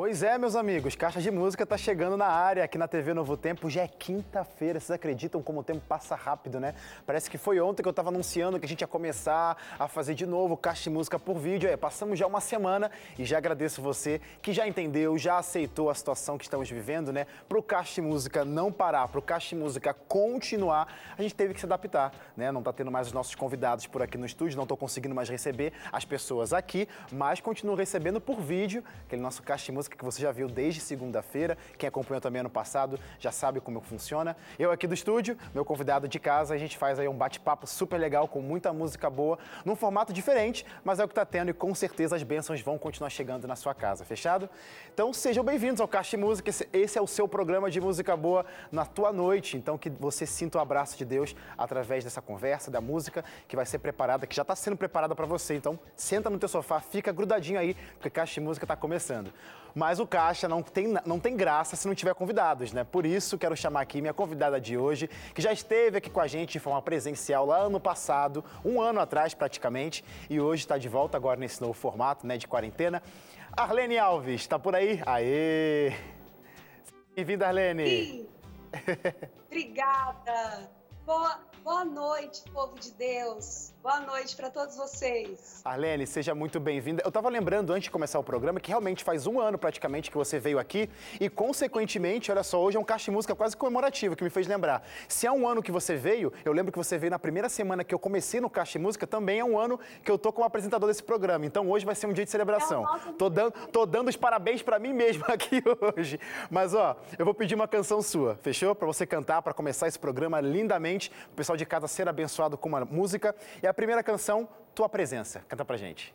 Pois é, meus amigos, Caixa de Música está chegando na área aqui na TV Novo Tempo. Já é quinta-feira, vocês acreditam como o tempo passa rápido, né? Parece que foi ontem que eu estava anunciando que a gente ia começar a fazer de novo Caixa de Música por vídeo. É, passamos já uma semana e já agradeço você que já entendeu, já aceitou a situação que estamos vivendo, né? Para o Caixa de Música não parar, para o Caixa de Música continuar, a gente teve que se adaptar, né? Não está tendo mais os nossos convidados por aqui no estúdio, não estou conseguindo mais receber as pessoas aqui, mas continuo recebendo por vídeo aquele nosso Caixa de Música música que você já viu desde segunda-feira. Quem acompanhou também ano passado já sabe como funciona. Eu aqui do estúdio, meu convidado de casa, a gente faz aí um bate-papo super legal com muita música boa, num formato diferente, mas é o que está tendo e com certeza as bênçãos vão continuar chegando na sua casa, fechado? Então sejam bem-vindos ao Caixa de Música, esse é o seu programa de música boa na tua noite, então que você sinta o abraço de Deus através dessa conversa, da música que vai ser preparada, que já está sendo preparada para você. Então senta no teu sofá, fica grudadinho aí, porque Caixa de Música está começando mas o caixa não tem, não tem graça se não tiver convidados, né? Por isso quero chamar aqui minha convidada de hoje, que já esteve aqui com a gente de forma presencial lá ano passado, um ano atrás praticamente, e hoje está de volta agora nesse novo formato, né, de quarentena. Arlene Alves, está por aí? Aê! Bem-vinda, Arlene! Sim. Obrigada! Boa, boa noite, povo de Deus. Boa noite para todos vocês. Arlene, seja muito bem-vinda. Eu estava lembrando antes de começar o programa que realmente faz um ano praticamente que você veio aqui e, consequentemente, olha só, hoje é um caixa de música quase comemorativo que me fez lembrar. Se é um ano que você veio, eu lembro que você veio na primeira semana que eu comecei no caixa de música, também é um ano que eu tô como apresentador desse programa. Então hoje vai ser um dia de celebração. É tô, dando, tô dando os parabéns para mim mesmo aqui hoje. Mas ó, eu vou pedir uma canção sua, fechou? Para você cantar, para começar esse programa lindamente, o pessoal de casa ser abençoado com uma música. E a primeira canção, Tua Presença. Canta pra gente.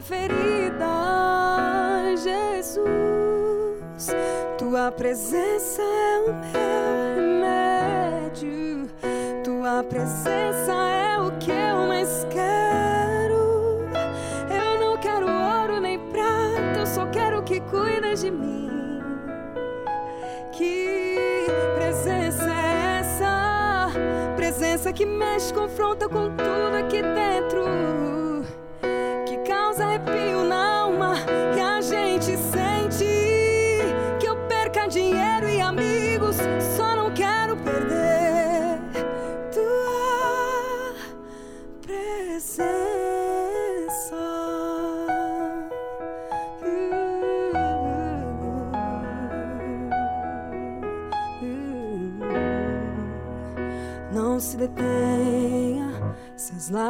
ferida, Jesus. Tua presença é o meu remédio. Tua presença é o que eu mais quero. Eu não quero ouro nem prata, eu só quero que cuidas de mim. Que presença é essa? Presença que mexe, confronta com tudo aqui dentro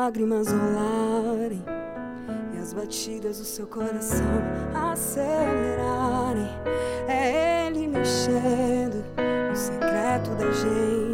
lágrimas rolarem as batidas do seu coração acelerarem. É Ele mexendo no secreto da gente,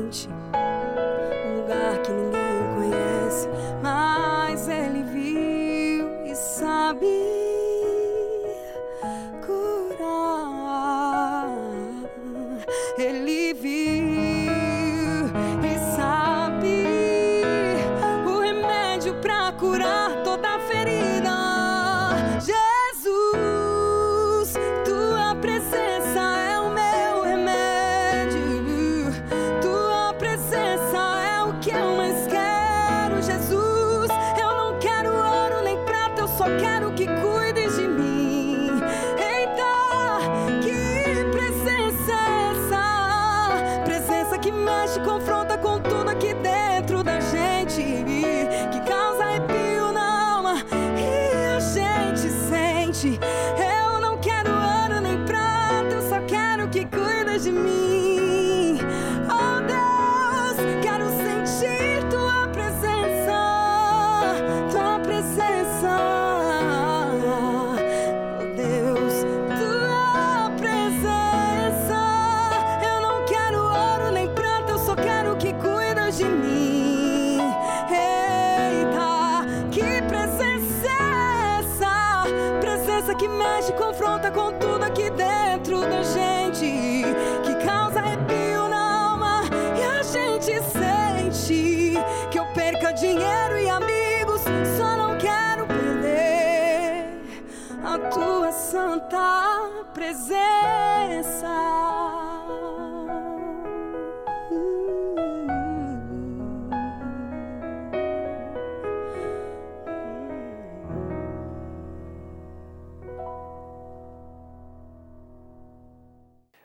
santa presença.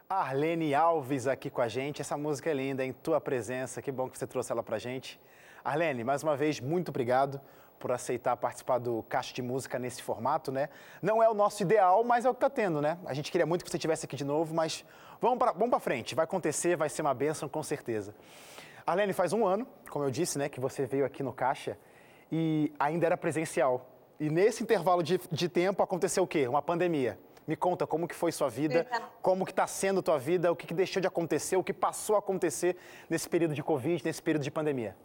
Arlene Alves aqui com a gente. Essa música é linda, em tua presença. Que bom que você trouxe ela pra gente. Arlene, mais uma vez, muito obrigado por aceitar participar do Caixa de Música nesse formato, né? Não é o nosso ideal, mas é o que tá tendo, né? A gente queria muito que você estivesse aqui de novo, mas vamos para vamos pra frente. Vai acontecer, vai ser uma bênção, com certeza. Arlene, faz um ano, como eu disse, né, que você veio aqui no Caixa e ainda era presencial. E nesse intervalo de, de tempo aconteceu o quê? Uma pandemia. Me conta como que foi sua vida, como que está sendo tua vida, o que, que deixou de acontecer, o que passou a acontecer nesse período de Covid, nesse período de pandemia.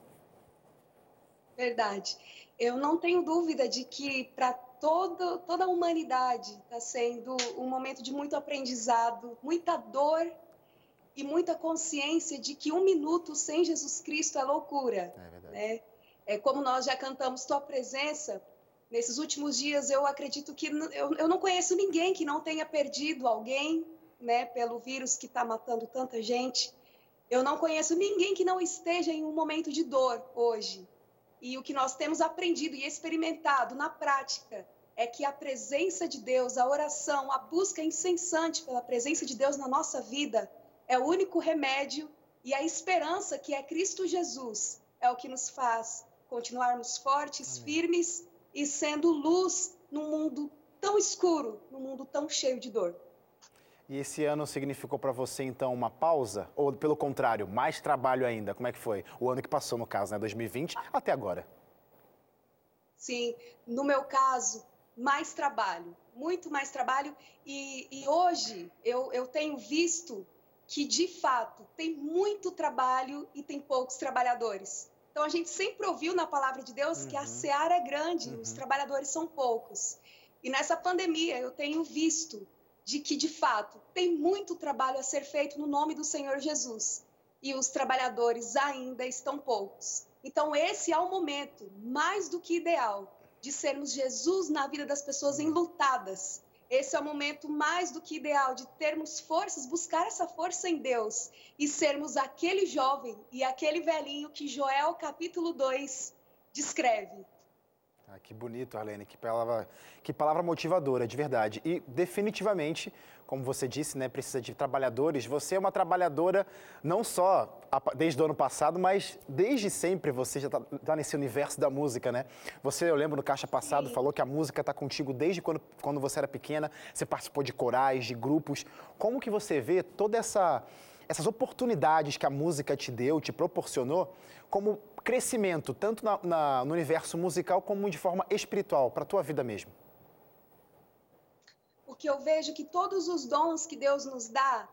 Verdade. Eu não tenho dúvida de que para toda, toda a humanidade está sendo um momento de muito aprendizado, muita dor e muita consciência de que um minuto sem Jesus Cristo é loucura. É verdade. né? É como nós já cantamos Tua Presença, nesses últimos dias eu acredito que eu, eu não conheço ninguém que não tenha perdido alguém, né, pelo vírus que está matando tanta gente. Eu não conheço ninguém que não esteja em um momento de dor hoje. E o que nós temos aprendido e experimentado na prática é que a presença de Deus, a oração, a busca incessante pela presença de Deus na nossa vida é o único remédio e a esperança que é Cristo Jesus é o que nos faz continuarmos fortes, Amém. firmes e sendo luz num mundo tão escuro, num mundo tão cheio de dor. E esse ano significou para você, então, uma pausa? Ou, pelo contrário, mais trabalho ainda? Como é que foi? O ano que passou, no caso, né? 2020 até agora. Sim, no meu caso, mais trabalho, muito mais trabalho. E, e hoje eu, eu tenho visto que, de fato, tem muito trabalho e tem poucos trabalhadores. Então, a gente sempre ouviu na palavra de Deus que a Uhum. seara é grande, os Uhum. trabalhadores são poucos. E nessa pandemia, eu tenho visto de que, de fato, tem muito trabalho a ser feito no nome do Senhor Jesus. E os trabalhadores ainda estão poucos. Então, esse é o momento mais do que ideal de sermos Jesus na vida das pessoas enlutadas. Esse é o momento mais do que ideal de termos forças, buscar essa força em Deus e sermos aquele jovem e aquele velhinho que Joel capítulo 2 descreve. Ah, que bonito, Arlene, que palavra, que palavra motivadora, de verdade. E definitivamente, como você disse, né, precisa de trabalhadores. Você é uma trabalhadora não só desde o ano passado, mas desde sempre você já está nesse universo da música, né? Você, eu lembro no Caixa Passado, Sim. falou que a música está contigo desde quando, quando você era pequena. Você participou de corais, de grupos. Como que você vê toda essa essas oportunidades que a música te deu, te proporcionou, como crescimento, tanto na- na- no universo musical como de forma espiritual, para a tua vida mesmo? Porque eu vejo que todos os dons que Deus nos dá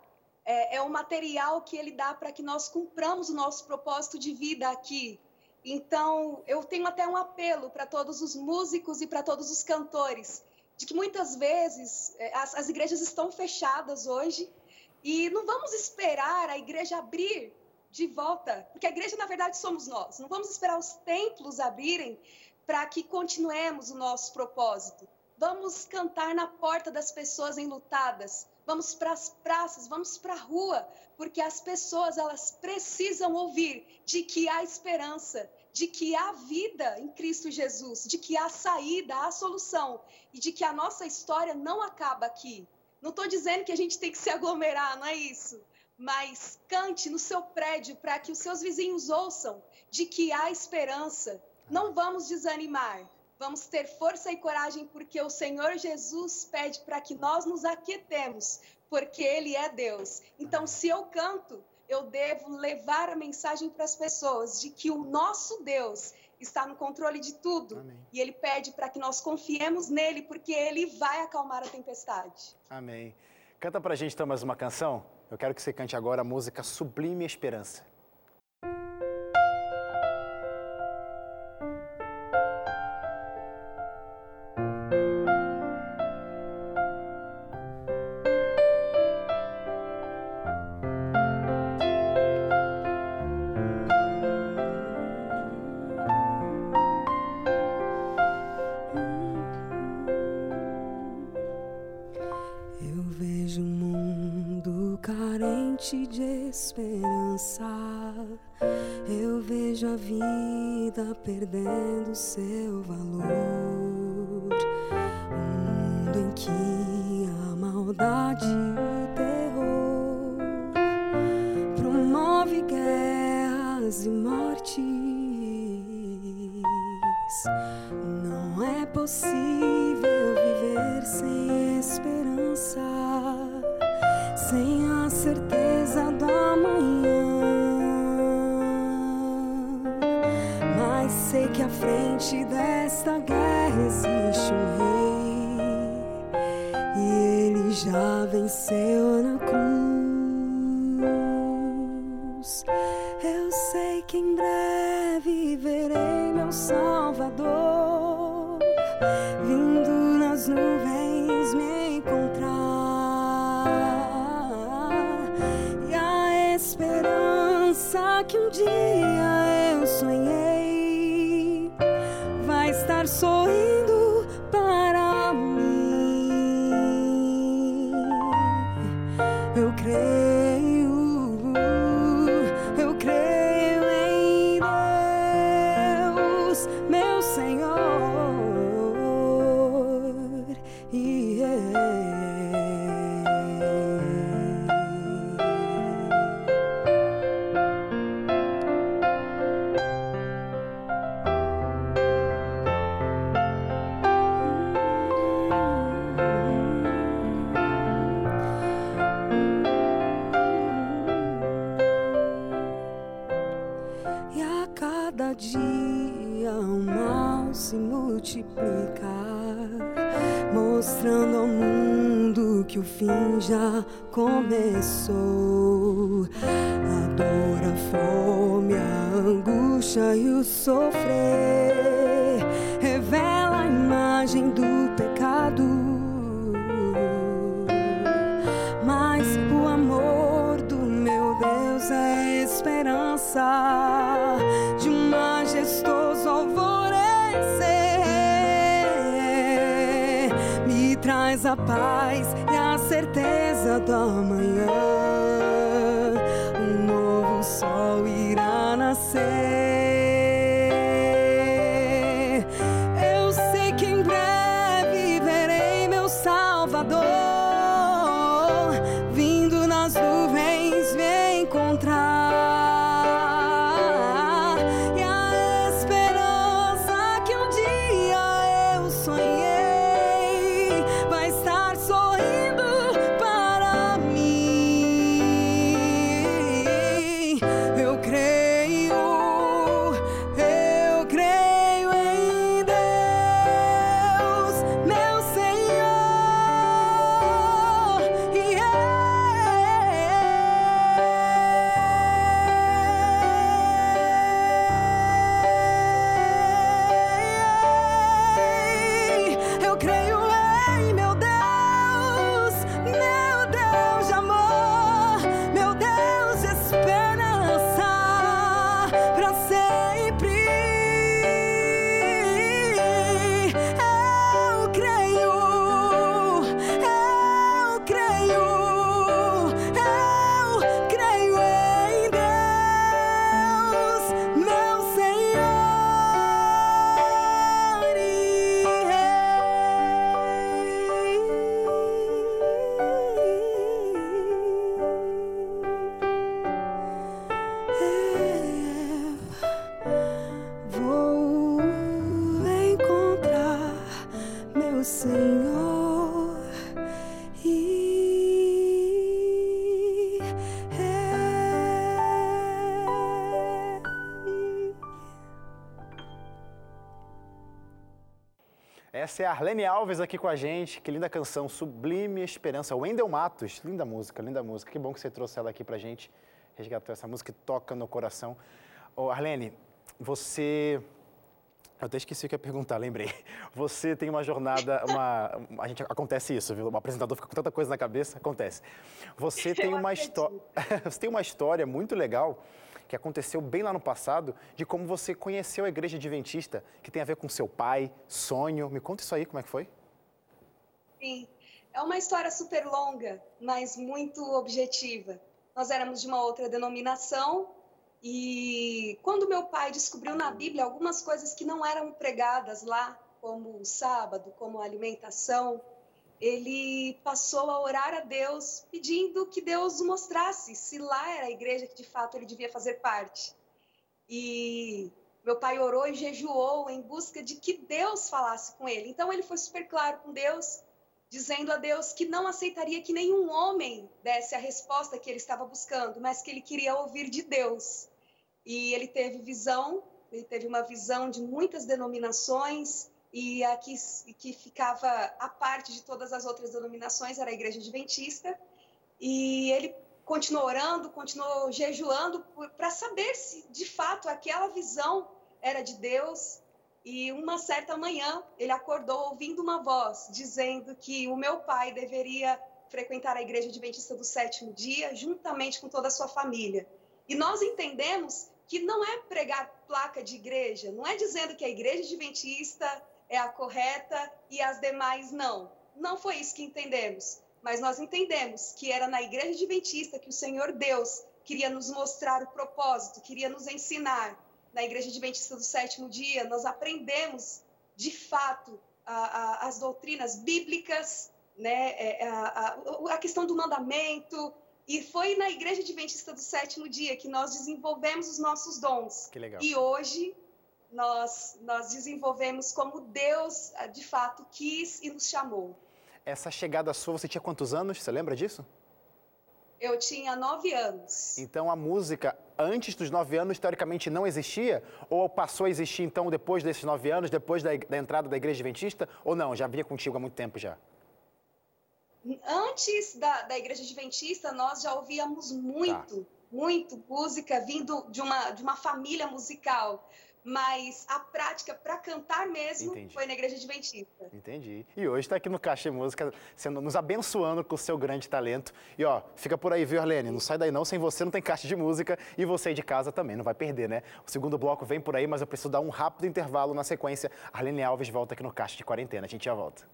é, é o material que Ele dá para que nós cumpramos o nosso propósito de vida aqui. Então, eu tenho até um apelo para todos os músicos e para todos os cantores, de que muitas vezes é, as, as igrejas estão fechadas hoje e não vamos esperar a igreja abrir de volta, porque a igreja, na verdade, somos nós. Não vamos esperar os templos abrirem para que continuemos o nosso propósito. Vamos cantar na porta das pessoas enlutadas. Vamos para as praças, vamos para a rua, porque as pessoas elas precisam ouvir de que há esperança, de que há vida em Cristo Jesus, de que há saída, há solução e de que a nossa história não acaba aqui. Não estou dizendo que a gente tem que se aglomerar, não é isso. Mas cante no seu prédio para que os seus vizinhos ouçam de que há esperança. Não vamos desanimar. Vamos ter força e coragem porque o Senhor Jesus pede para que nós nos aquietemos, porque Ele é Deus. Então, se eu canto, eu devo levar a mensagem para as pessoas de que o nosso Deus está no controle de tudo. Amém. E Ele pede para que nós confiemos nele, porque Ele vai acalmar a tempestade. Amém. Canta pra gente então mais uma canção. Eu quero que você cante agora a música Sublime Esperança. A paz e a certeza do amanhã. Um novo sol irá nascer. Eu sei que em breve verei meu Salvador vindo nas nuvens me encontrar. E a esperança que um dia eu sonhei Arlene Alves aqui com a gente. Que linda canção, Sublime Esperança. Wendel Matos, linda música, linda música. Que bom que você trouxe ela aqui pra gente. Resgatou essa música que toca no coração. Ô, Arlene, você. Eu até esqueci o que ia perguntar, lembrei. Você tem uma jornada, uma, a gente acontece isso, viu? O apresentador fica com tanta coisa na cabeça, acontece. Você tem uma história, você tem uma história muito legal que aconteceu bem lá no passado de como você conheceu a igreja adventista, que tem a ver com seu pai, sonho. Me conta isso aí, como é que foi? Sim, é uma história super longa, mas muito objetiva. Nós éramos de uma outra denominação e quando meu pai descobriu na Bíblia algumas coisas que não eram pregadas lá, como o sábado, como a alimentação, ele passou a orar a Deus, pedindo que Deus mostrasse se lá era a igreja que de fato ele devia fazer parte. E meu pai orou e jejuou em busca de que Deus falasse com ele. Então ele foi super claro com Deus, dizendo a Deus que não aceitaria que nenhum homem desse a resposta que ele estava buscando, mas que ele queria ouvir de Deus. E ele teve visão, ele teve uma visão de muitas denominações e a que, que ficava à parte de todas as outras denominações era a Igreja Adventista. E ele continuou orando, continuou jejuando para saber se de fato aquela visão era de Deus. E uma certa manhã ele acordou ouvindo uma voz dizendo que o meu pai deveria frequentar a Igreja Adventista do sétimo dia, juntamente com toda a sua família. E nós entendemos que não é pregar placa de igreja, não é dizendo que a igreja adventista é a correta e as demais não. Não foi isso que entendemos. Mas nós entendemos que era na igreja adventista que o Senhor Deus queria nos mostrar o propósito, queria nos ensinar. Na igreja adventista do sétimo dia, nós aprendemos de fato a, a, as doutrinas bíblicas, né, a, a questão do mandamento, e foi na Igreja Adventista do Sétimo Dia que nós desenvolvemos os nossos dons. Que legal. E hoje nós, nós desenvolvemos como Deus de fato quis e nos chamou. Essa chegada sua, você tinha quantos anos? Você lembra disso? Eu tinha nove anos. Então a música, antes dos nove anos, teoricamente não existia? Ou passou a existir então depois desses nove anos, depois da, da entrada da Igreja Adventista? Ou não, já vinha contigo há muito tempo já? Antes da, da Igreja Adventista, nós já ouvíamos muito, tá. muito música vindo de uma, de uma família musical. Mas a prática para cantar mesmo Entendi. foi na Igreja Adventista. Entendi. E hoje está aqui no Caixa Música, sendo, nos abençoando com o seu grande talento. E ó, fica por aí, viu, Arlene? Não sai daí não, sem você não tem Caixa de Música e você aí de casa também, não vai perder, né? O segundo bloco vem por aí, mas eu preciso dar um rápido intervalo na sequência. Arlene Alves volta aqui no Caixa de Quarentena. A gente já volta.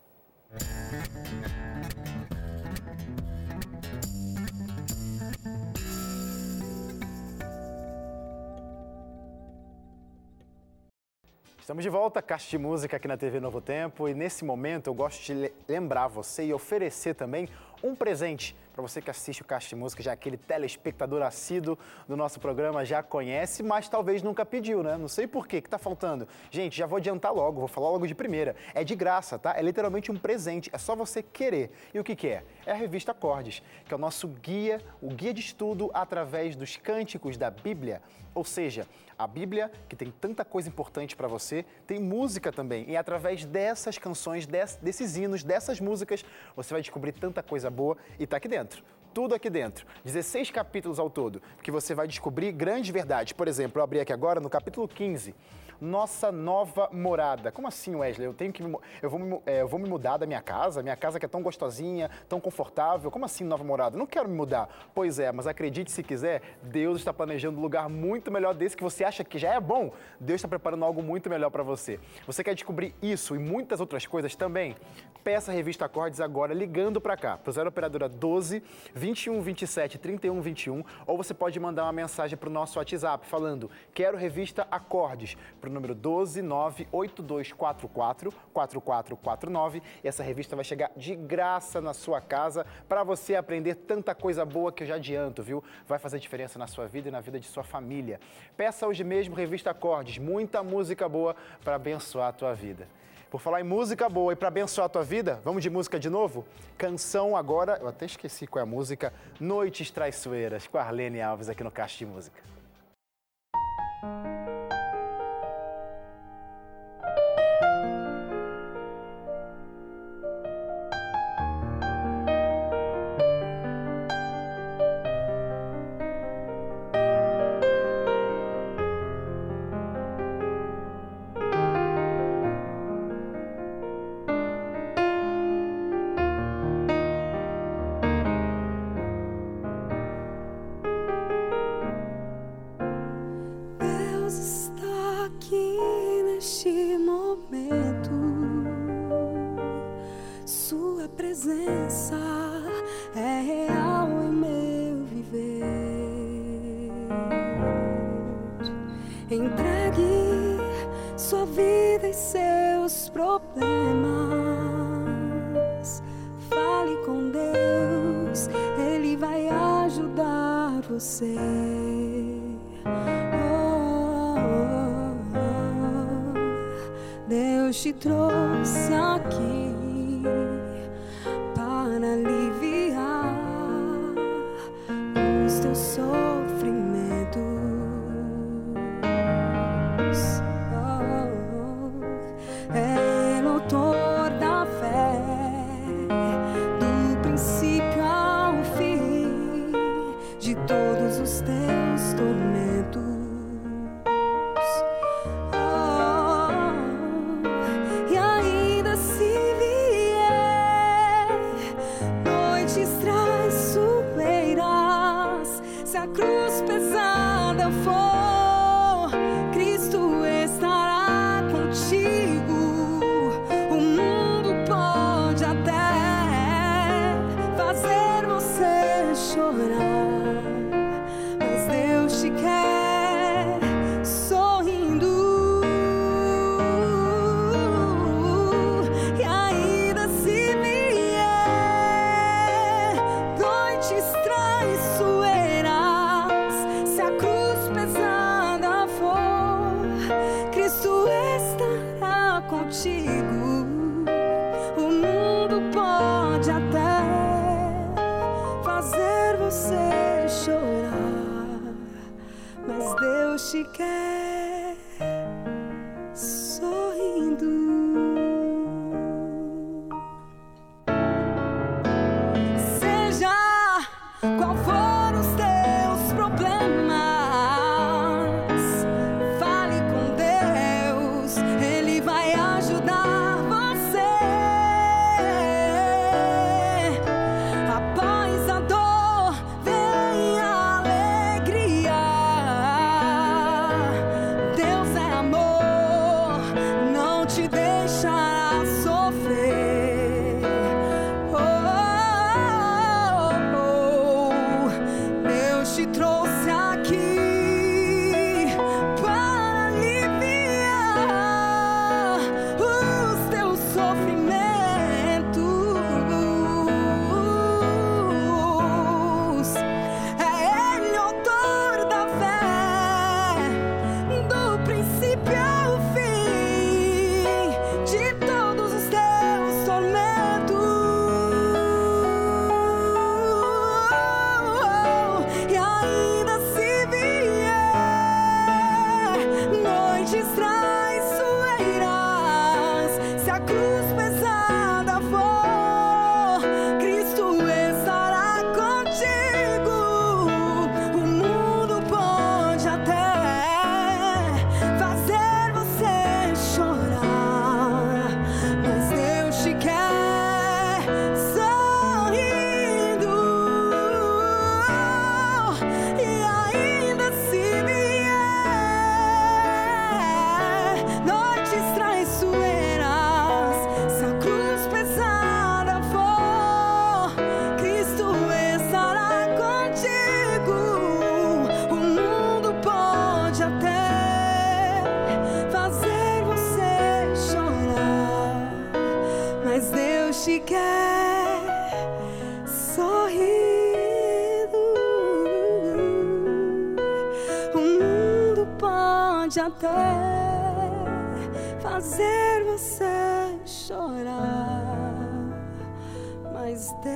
Estamos de volta, Caixa de Música aqui na TV Novo Tempo. E nesse momento eu gosto de lembrar você e oferecer também um presente para você que assiste o Caixa de Música, já aquele telespectador assíduo do nosso programa já conhece, mas talvez nunca pediu, né? Não sei por quê, que tá faltando. Gente, já vou adiantar logo, vou falar logo de primeira. É de graça, tá? É literalmente um presente, é só você querer. E o que que é? É a revista Acordes, que é o nosso guia, o guia de estudo através dos cânticos da Bíblia. Ou seja, a Bíblia, que tem tanta coisa importante para você, tem música também. E através dessas canções, desses hinos, dessas músicas, você vai descobrir tanta coisa boa e tá aqui dentro dentro tudo aqui dentro. 16 capítulos ao todo, que você vai descobrir grandes verdades. Por exemplo, eu abri aqui agora no capítulo 15 nossa nova morada. Como assim, Wesley? Eu tenho que me, eu vou me, é, eu vou me mudar da minha casa? Minha casa que é tão gostosinha, tão confortável. Como assim nova morada? Não quero me mudar. Pois é, mas acredite se quiser, Deus está planejando um lugar muito melhor desse que você acha que já é bom. Deus está preparando algo muito melhor para você. Você quer descobrir isso e muitas outras coisas também? Peça a revista Acordes agora ligando para cá, para o 0 operadora 12 21 27 31 21, ou você pode mandar uma mensagem para o nosso WhatsApp falando: "Quero revista Acordes" para o número 12982444449 e essa revista vai chegar de graça na sua casa para você aprender tanta coisa boa que eu já adianto, viu? Vai fazer diferença na sua vida e na vida de sua família. Peça hoje mesmo Revista Acordes, muita música boa para abençoar a tua vida. Por falar em música boa e para abençoar a tua vida, vamos de música de novo? Canção agora, eu até esqueci qual é a música, Noites Traiçoeiras, com Arlene Alves aqui no Caixa de Música. Até fazer você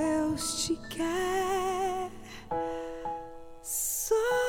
Deus te quer. Só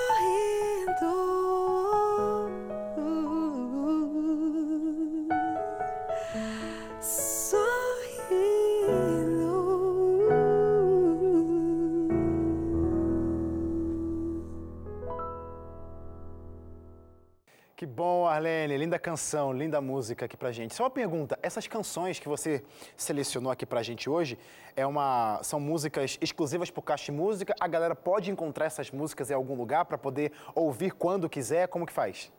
canção, linda música aqui pra gente. Só uma pergunta: essas canções que você selecionou aqui pra gente hoje é uma, são músicas exclusivas pro Caixa Música? A galera pode encontrar essas músicas em algum lugar para poder ouvir quando quiser? Como que faz?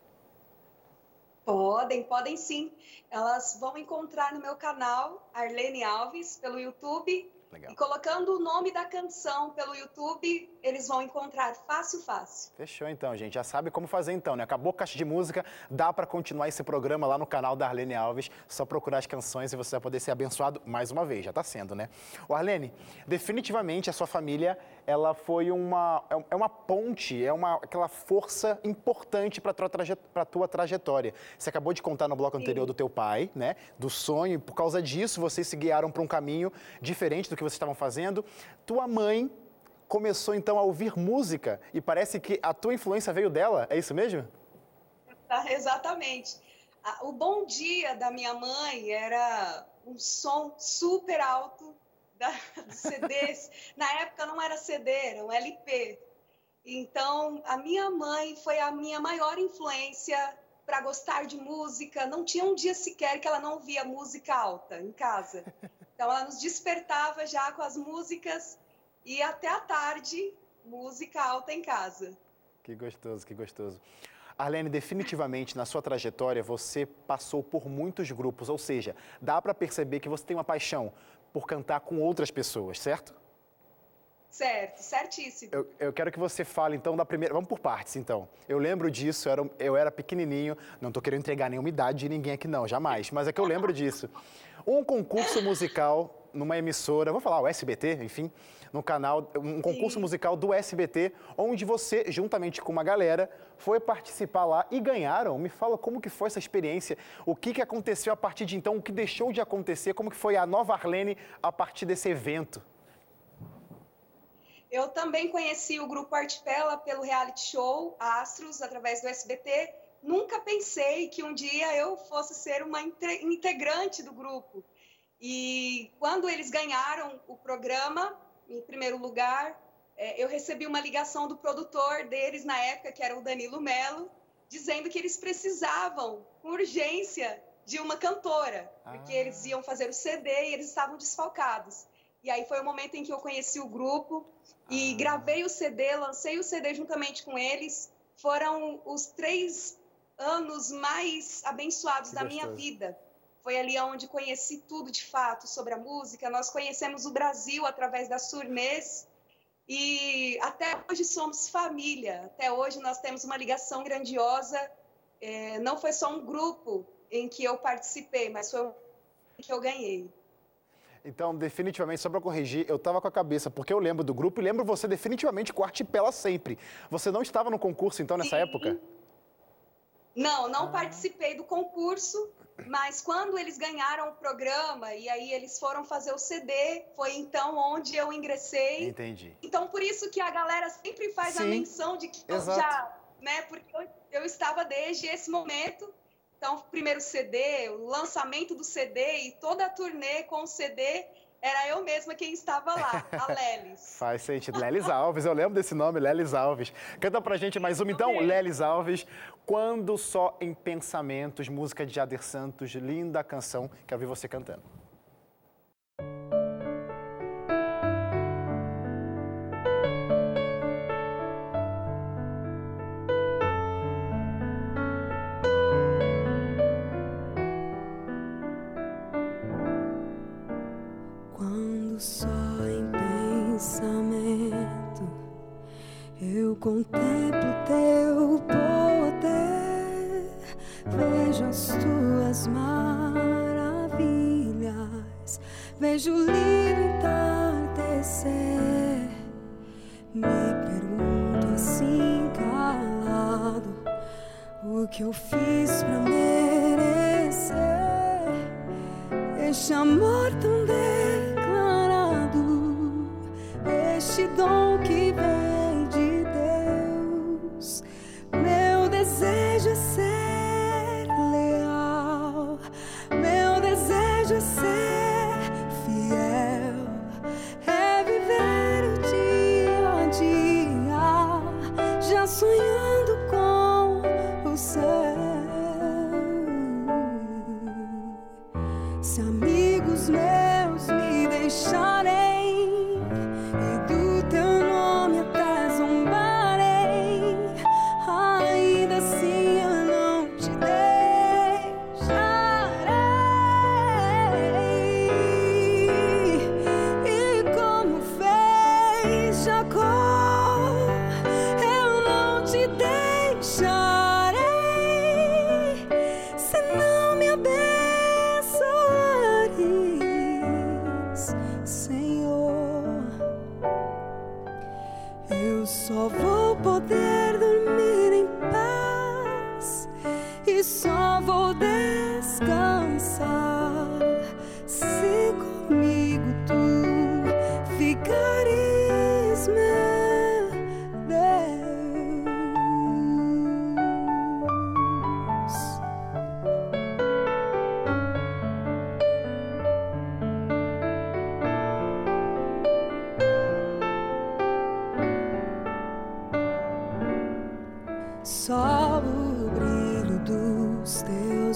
Podem, podem sim. Elas vão encontrar no meu canal, Arlene Alves, pelo YouTube Legal. E colocando o nome da canção pelo YouTube, eles vão encontrar fácil, fácil. Fechou então, gente. Já sabe como fazer então, né? Acabou a caixa de música, dá para continuar esse programa lá no canal da Arlene Alves. Só procurar as canções e você vai poder ser abençoado mais uma vez. Já está sendo, né? O Arlene, definitivamente a sua família, ela foi uma é, é uma ponte, é uma aquela força importante para tua, tua trajetória. Você acabou de contar no bloco anterior Sim. do teu pai, né? Do sonho. E por causa disso, vocês se guiaram para um caminho diferente do que vocês estavam fazendo. Tua mãe começou então a ouvir música e parece que a tua influência veio dela, é isso mesmo? Tá, exatamente. O bom dia da minha mãe era um som super alto da, dos CDs. Na época não era CD, era um LP. Então, a minha mãe foi a minha maior influência para gostar de música. Não tinha um dia sequer que ela não via música alta em casa. Então ela nos despertava já com as músicas e até a tarde, música alta em casa. Que gostoso, que gostoso. Arlene, definitivamente na sua trajetória você passou por muitos grupos, ou seja, dá para perceber que você tem uma paixão por cantar com outras pessoas, certo? Certo, certíssimo. Eu, eu, quero que você fale, então, da primeira. Vamos por partes, então. Eu lembro disso, eu era, eu era pequenininho, não estou querendo entregar nenhuma idade de ninguém aqui, não, jamais, mas é que eu lembro disso. Um concurso musical numa emissora, vou falar o SBT, enfim, no canal, um concurso Sim. musical do SBT, onde você, juntamente com uma galera, foi participar lá e ganharam. Me fala como que foi essa experiência, o que, que aconteceu a partir de então, o que deixou de acontecer, como que foi a nova Arlene a partir desse evento. Eu também conheci o grupo Artipela pelo reality show Astros, através do SBT. Nunca pensei que um dia eu fosse ser uma integrante do grupo. E quando eles ganharam o programa, em primeiro lugar, é, eu recebi uma ligação do produtor deles na época, que era o Danilo Melo, dizendo que eles precisavam, com urgência, de uma cantora, porque ah. eles iam fazer o CD e eles estavam desfalcados. E aí foi o momento em que eu conheci o grupo e ah. gravei o CD, lancei o CD juntamente com eles. Foram os três anos mais abençoados que da gostoso. minha vida. Foi ali onde conheci tudo de fato sobre a música. Nós conhecemos o Brasil através das turnês e até hoje somos família. Até hoje nós temos uma ligação grandiosa. É, não foi só um grupo em que eu participei, mas foi um que eu ganhei. Então, definitivamente, só para corrigir, eu estava com a cabeça, porque eu lembro do grupo e lembro você definitivamente com Artipela sempre. Você não estava no concurso, então, nessa Sim. época? Não, não ah. participei do concurso, mas quando eles ganharam o programa e aí eles foram fazer o CD, foi então onde eu ingressei. Entendi. Então, por isso que a galera sempre faz Sim, a menção de que eu já, né, porque eu, eu estava desde esse momento então, primeiro CD, o lançamento do CD e toda a turnê com o CD, era eu mesma quem estava lá, a Lelis. Faz sentido. Lelis Alves, eu lembro desse nome, Lelis Alves. Canta pra gente mais uma, então, Lelis Alves. Quando só em pensamentos, música de Jader Santos, linda canção. Quero ver você cantando. O que eu fiz pra merecer este amor tão declarado. este dom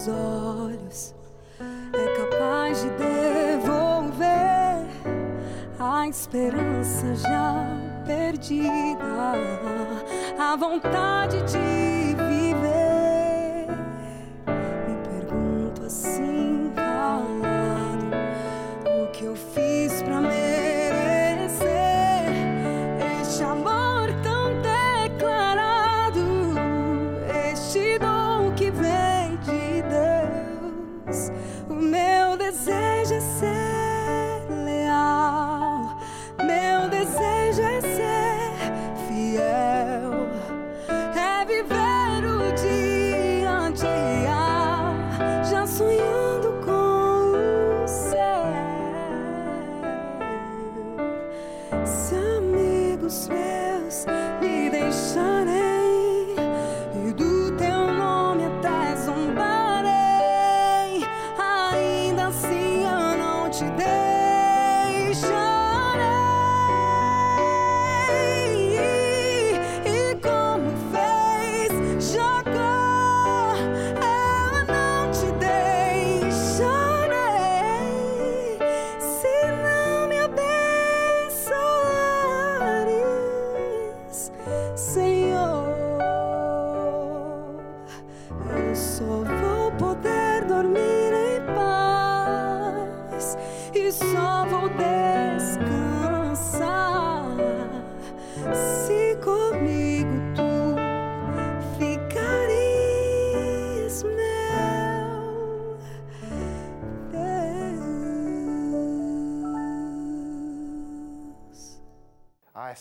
olhos é capaz de devolver a esperança já perdida, a vontade de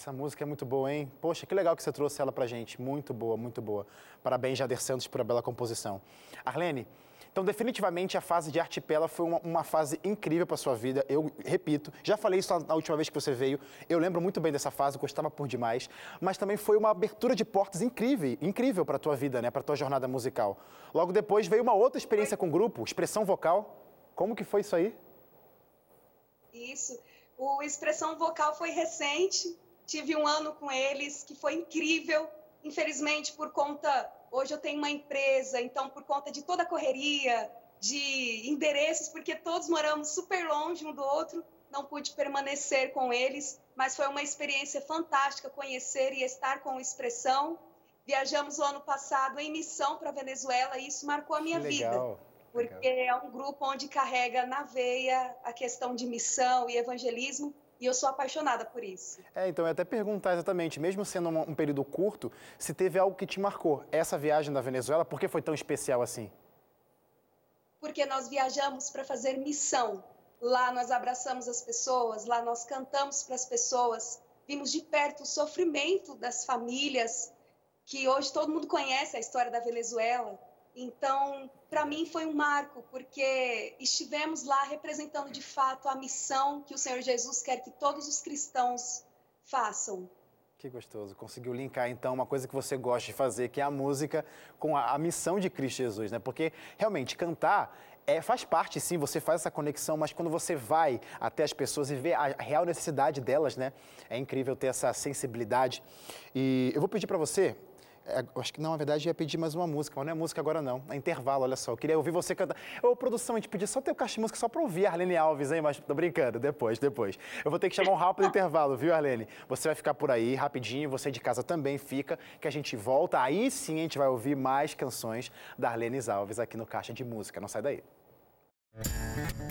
essa música é muito boa, hein? Poxa, que legal que você trouxe ela pra gente. Muito boa, muito boa. Parabéns, Jader Santos, por a bela composição. Arlene, então definitivamente a fase de Artipela foi uma, uma fase incrível para sua vida. Eu repito, já falei isso na, última vez que você veio. Eu lembro muito bem dessa fase, gostava por demais. Mas também foi uma abertura de portas incrível, incrível para tua vida, né? Para tua jornada musical. Logo depois veio uma outra experiência com o grupo, expressão vocal. Como que foi isso aí? Isso. O Expressão Vocal foi recente. Tive um ano com eles que foi incrível. Infelizmente, por conta. Hoje eu tenho uma empresa, então, por conta de toda a correria, de endereços, porque todos moramos super longe um do outro, não pude permanecer com eles, mas foi uma experiência fantástica conhecer e estar com Expressão. Viajamos o ano passado em missão para Venezuela e isso marcou a minha Que vida legal. porque é um grupo onde carrega na veia a questão de missão e evangelismo, e eu sou apaixonada por isso. É, então eu até perguntar exatamente, mesmo sendo um, um período curto, se teve algo que te marcou. Essa viagem da Venezuela, por que foi tão especial assim? Porque nós viajamos para fazer missão. Lá nós abraçamos as pessoas, lá nós cantamos para as pessoas, vimos de perto o sofrimento das famílias, que hoje todo mundo conhece a história da Venezuela. Então, para mim foi um marco, porque estivemos lá representando de fato a missão que o Senhor Jesus quer que todos os cristãos façam. Que gostoso. Conseguiu linkar, então, uma coisa que você gosta de fazer, que é a música, com a, a missão de Cristo Jesus, né? Porque, realmente, cantar é, faz parte, sim, você faz essa conexão, mas quando você vai até as pessoas e vê a real necessidade delas, né? É incrível ter essa sensibilidade. E eu vou pedir para você, acho que não, na verdade, ia pedir mais uma música, mas não é música agora não, é intervalo, olha só. Eu queria ouvir você cantar. Ô, produção, a gente pediu só ter o caixa de música só pra ouvir Arlene Alves, hein? Mas tô brincando, depois, depois. Eu vou ter que chamar um rápido intervalo, viu, Arlene? Você vai ficar por aí rapidinho, você de casa também fica, que a gente volta. Aí sim a gente vai ouvir mais canções da Arlene Alves aqui no Caixa de Música. Não sai daí. Música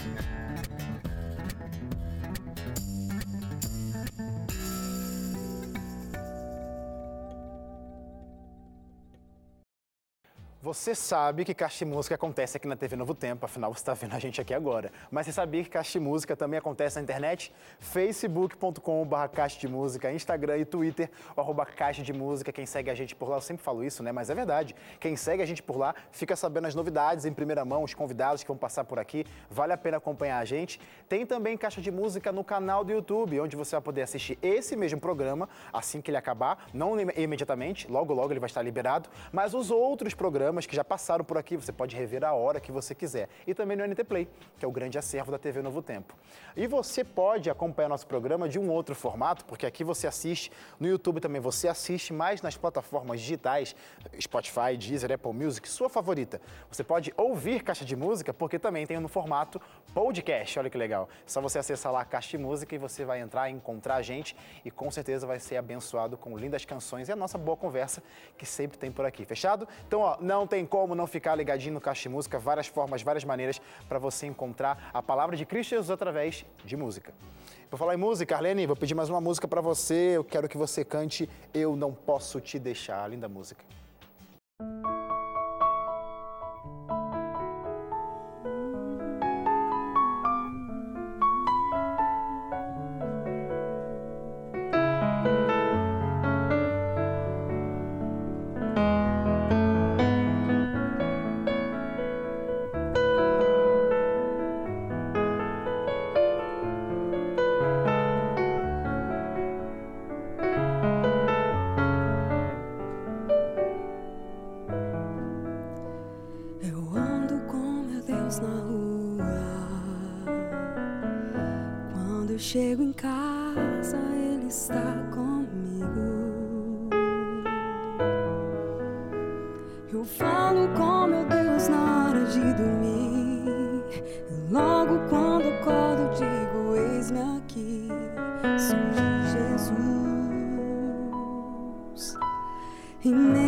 Você sabe que Caixa Música acontece aqui na TV Novo Tempo, afinal você está vendo a gente aqui agora. Mas você sabia que Caixa Música também acontece na internet? facebook.com.br Caixa de Música, Instagram e Twitter, arroba Caixa de Música. Quem segue a gente por lá, eu sempre falo isso, né? Mas é verdade. Quem segue a gente por lá fica sabendo as novidades em primeira mão, os convidados que vão passar por aqui. Vale a pena acompanhar a gente. Tem também Caixa de Música no canal do YouTube, onde você vai poder assistir esse mesmo programa assim que ele acabar, não imediatamente, logo logo ele vai estar liberado, mas os outros programas programas que já passaram por aqui, você pode rever a hora que você quiser. E também no NT Play, que é o grande acervo da TV Novo Tempo. E você pode acompanhar nosso programa de um outro formato, porque aqui você assiste, no YouTube também você assiste, mas nas plataformas digitais, Spotify, Deezer, Apple Music, sua favorita. Você pode ouvir Caixa de Música, porque também tem no formato podcast, olha que legal. Só você acessar lá a Caixa de Música e você vai entrar encontrar a gente e com certeza vai ser abençoado com lindas canções e a nossa boa conversa que sempre tem por aqui. Fechado? Então, ó, não não tem como não ficar ligadinho no Caixa Música, várias formas, várias maneiras para você encontrar a palavra de Cristo Jesus através de música. Por falar em música, Arlene, vou pedir mais uma música para você. Eu quero que você cante Eu Não Posso Te Deixar. Linda música.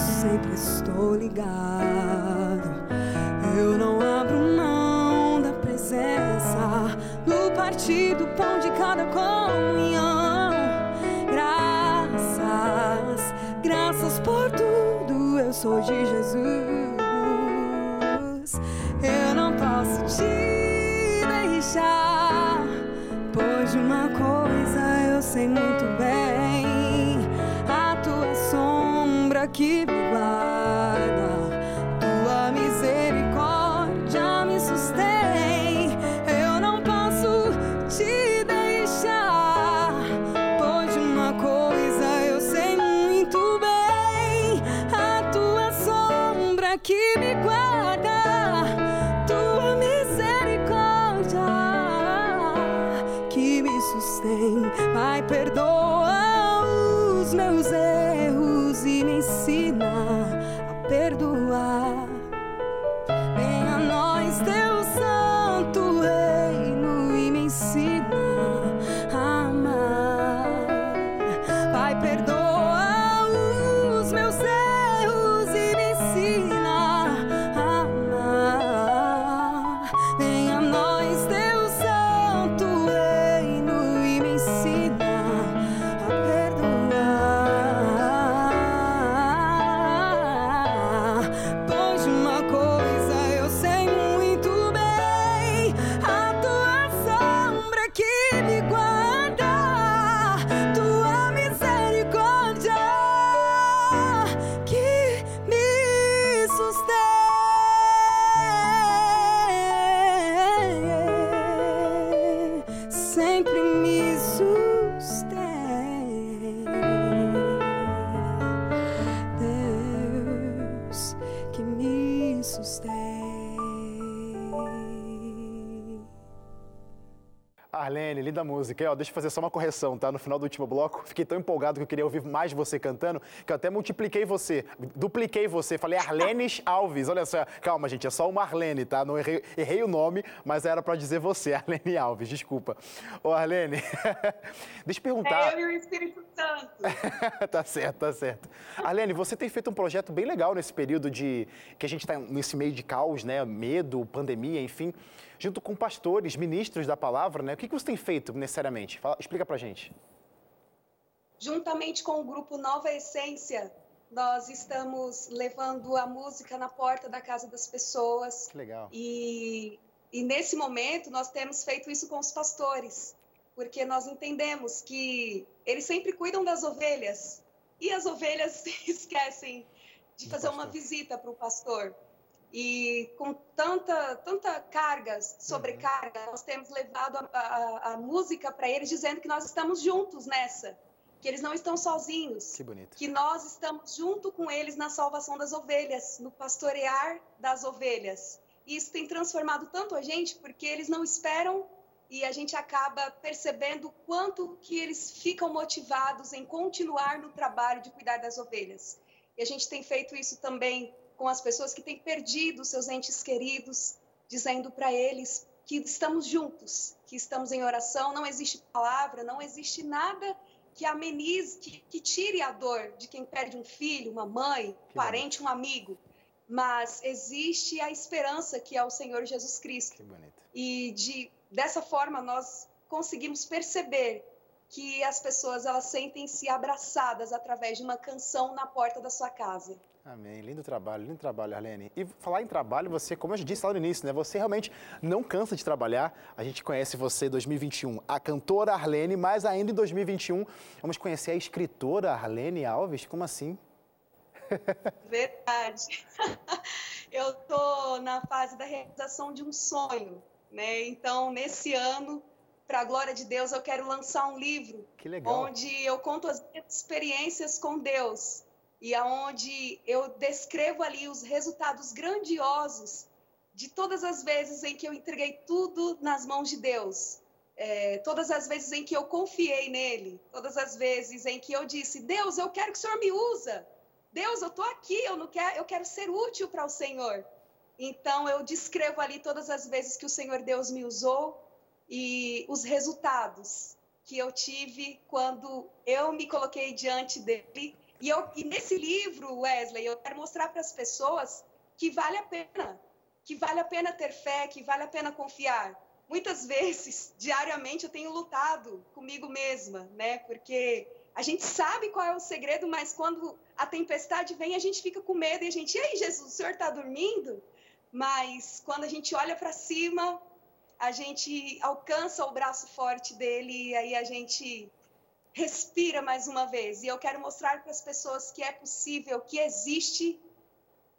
sempre estou ligado. Ó, deixa eu fazer só uma correção, tá? No final do último bloco, fiquei tão empolgado que eu queria ouvir mais você cantando, que eu até multipliquei você, dupliquei você. Falei Arlenes Alves. Olha só, calma, gente, é só uma Arlene, tá? Não errei, errei o nome, mas era pra dizer você, Arlene Alves, desculpa. Ô, Arlene, deixa eu perguntar. É eu e o Espírito Santo. tá certo, tá certo. Arlene, você tem feito um projeto bem legal nesse período de que a gente está nesse meio de caos, né? Medo, pandemia, enfim, junto com pastores, ministros da palavra, né? O que, que você tem feito necessariamente? Fala, explica pra gente. Juntamente com o grupo Nova Essência, nós estamos levando a música na porta da casa das pessoas. Que legal. E, e nesse momento nós temos feito isso com os pastores, porque nós entendemos que eles sempre cuidam das ovelhas e as ovelhas esquecem de fazer uma visita para o pastor. E com tanta, tanta carga, sobrecarga, nós temos levado a, a- a música para eles, dizendo que nós estamos juntos nessa, que eles não estão sozinhos Que bonito. que nós estamos junto com eles na salvação das ovelhas, no pastorear das ovelhas. E isso tem transformado tanto a gente, porque eles não esperam e a gente acaba percebendo o quanto que eles ficam motivados em continuar no trabalho de cuidar das ovelhas. E a gente tem feito isso também com as pessoas que têm perdido seus entes queridos, dizendo para eles que estamos juntos, que estamos em oração, não existe palavra, não existe nada que amenize, que, que tire a dor de quem perde um filho, uma mãe, Que parente, um amigo. Mas existe a esperança que é o Senhor Jesus Cristo. Que bonito. E de, dessa forma nós conseguimos perceber que as pessoas elas sentem-se abraçadas através de uma canção na porta da sua casa. Amém. Lindo trabalho, lindo trabalho, Arlene. E falar em trabalho, você, como eu já disse lá no início, né? Você realmente não cansa de trabalhar. A gente conhece você em 2021, a cantora Arlene, mas ainda em 2021 vamos conhecer a escritora Arlene Alves. Como assim? Verdade. Eu tô na fase da realização de um sonho, né? Então, nesse ano, para a glória de Deus, eu quero lançar um livro onde eu conto as minhas experiências com Deus e aonde eu descrevo ali os resultados grandiosos de todas as vezes em que eu entreguei tudo nas mãos de Deus. É, todas as vezes em que eu confiei nele, todas as vezes em que eu disse, Deus, eu quero que o Senhor me usa. Deus, eu estou aqui, eu não quero, eu quero ser útil para o Senhor. Então eu descrevo ali todas as vezes que o Senhor Deus me usou e os resultados que eu tive quando eu me coloquei diante dele. E, eu, e nesse livro, Wesley, eu quero mostrar para as pessoas que vale a pena, que vale a pena ter fé, que vale a pena confiar. Muitas vezes, diariamente, eu tenho lutado comigo mesma, né? Porque a gente sabe qual é o segredo, mas quando a tempestade vem, a gente fica com medo e a gente, e aí, Jesus, o senhor está dormindo? Mas quando a gente olha para cima, a gente alcança o braço forte dele e aí a gente respira mais uma vez. E eu quero mostrar para as pessoas que é possível, que existe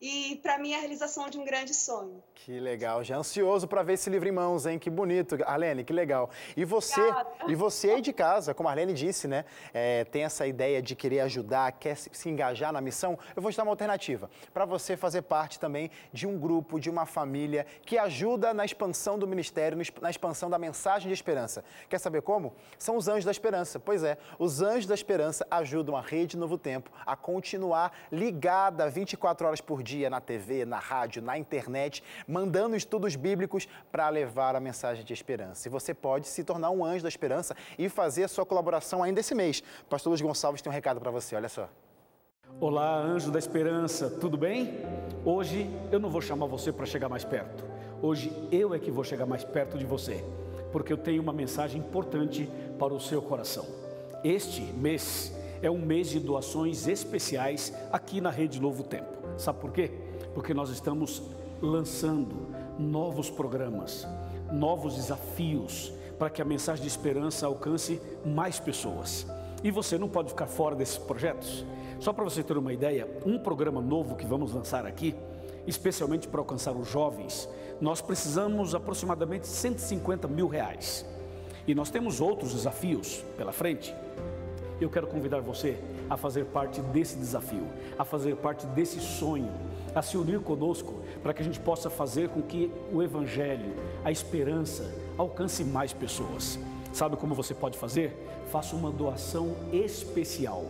e para mim é a realização de um grande sonho. Que legal, já ansioso para ver esse livro em mãos, hein? Que bonito, Arlene, que legal. E você, e você aí de casa, como a Arlene disse, né? É, tem essa ideia de querer ajudar, quer se engajar na missão. Eu vou te dar uma alternativa para você fazer parte também de um grupo, de uma família que ajuda na expansão do ministério, na expansão da mensagem de esperança. Quer saber como? São os Anjos da Esperança. Pois é, os Anjos da Esperança ajudam a Rede Novo Tempo a continuar ligada 24 horas por dia dia na TV, na rádio, na internet, mandando estudos bíblicos para levar a mensagem de esperança. E você pode se tornar um anjo da esperança e fazer a sua colaboração ainda esse mês. Pastor Luiz Gonçalves tem um recado para você, olha só. Olá, anjo da esperança, tudo bem? Hoje eu não vou chamar você para chegar mais perto. Hoje eu é que vou chegar mais perto de você, porque eu tenho uma mensagem importante para o seu coração. Este mês é um mês de doações especiais aqui na Rede Novo Tempo. Sabe por quê? Porque nós estamos lançando novos programas, novos desafios para que a mensagem de esperança alcance mais pessoas. E você não pode ficar fora desses projetos. Só para você ter uma ideia, um programa novo que vamos lançar aqui, especialmente para alcançar os jovens, nós precisamos aproximadamente 150 mil reais. E nós temos outros desafios pela frente. Eu quero convidar você a fazer parte desse desafio, a fazer parte desse sonho, a se unir conosco para que a gente possa fazer com que o Evangelho, a esperança, alcance mais pessoas. Sabe como você pode fazer? Faça uma doação especial,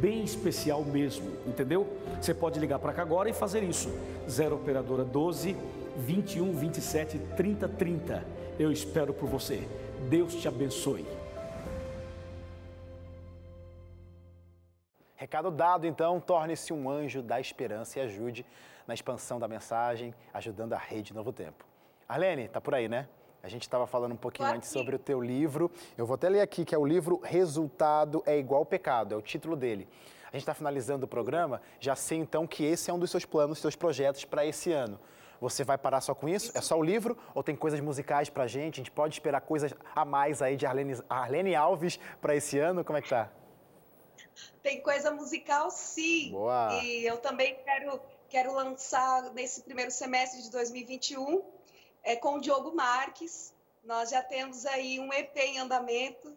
bem especial mesmo, entendeu? Você pode ligar para cá agora e fazer isso. 0 Operadora 12 21 27 30 30. Eu espero por você. Deus te abençoe. Recado dado, então, torne-se um anjo da esperança e ajude na expansão da mensagem, ajudando a rede Novo Tempo. Arlene, tá por aí, né? A gente estava falando um pouquinho antes sobre o teu livro. Eu vou até ler aqui que é o livro Resultado é igual pecado, é o título dele. A gente está finalizando o programa, já sei então que esse é um dos seus planos, seus projetos para esse ano. Você vai parar só com isso? É só o livro ou tem coisas musicais para a gente? A gente pode esperar coisas a mais aí de Arlene, Arlene Alves para esse ano? Como é que tá? Tem coisa musical, sim. Boa. E eu também quero, quero lançar nesse primeiro semestre de 2021 é, com o Diogo Marques. Nós já temos aí um EP em andamento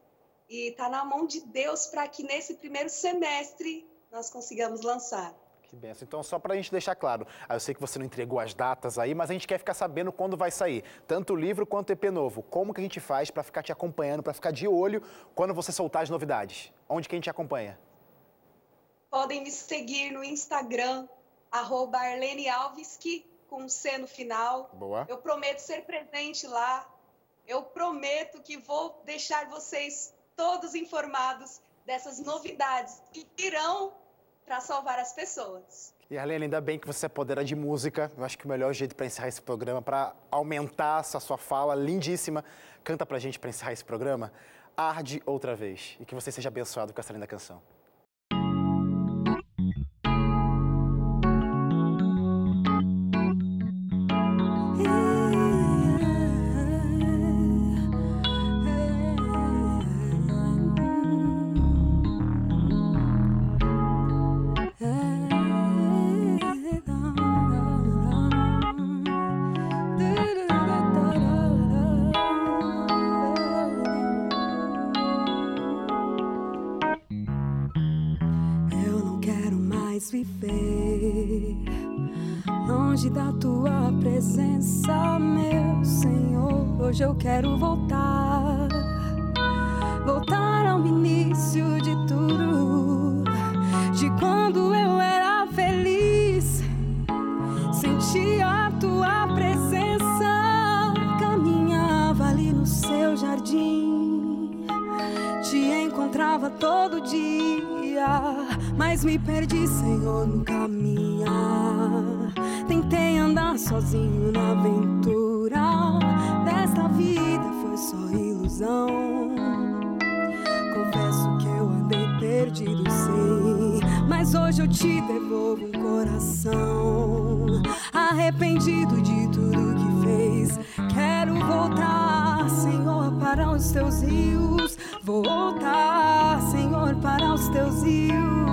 e está na mão de Deus para que nesse primeiro semestre nós consigamos lançar. Que benção. Então, só para a gente deixar claro, eu sei que você não entregou as datas aí, mas a gente quer ficar sabendo quando vai sair, tanto o livro quanto o EP novo. Como que a gente faz para ficar te acompanhando, para ficar de olho quando você soltar as novidades? Onde que a gente acompanha? Podem me seguir no Instagram, arroba Arlene Alves, que, com C no final. Boa. Eu prometo ser presente lá. Eu prometo que vou deixar vocês todos informados dessas novidades que irão para salvar as pessoas. E Arlene, ainda bem que você é podera de música. Eu acho que o melhor jeito para encerrar esse programa, para aumentar essa sua fala lindíssima, canta pra gente para encerrar esse programa. Arde outra vez. E que você seja abençoado com essa linda canção. Quero voltar, voltar ao início de tudo, de quando eu era feliz, sentia a tua presença, caminhava ali no seu jardim, te encontrava todo dia, mas me perdi, Senhor, no caminhar. Tentei andar sozinho na aventura esta vida foi só ilusão. Confesso que eu andei perdido Mas hoje eu te devolvo um coração arrependido de tudo que fez. Quero voltar, Senhor, para os teus rios. Voltar, Senhor, para os teus rios.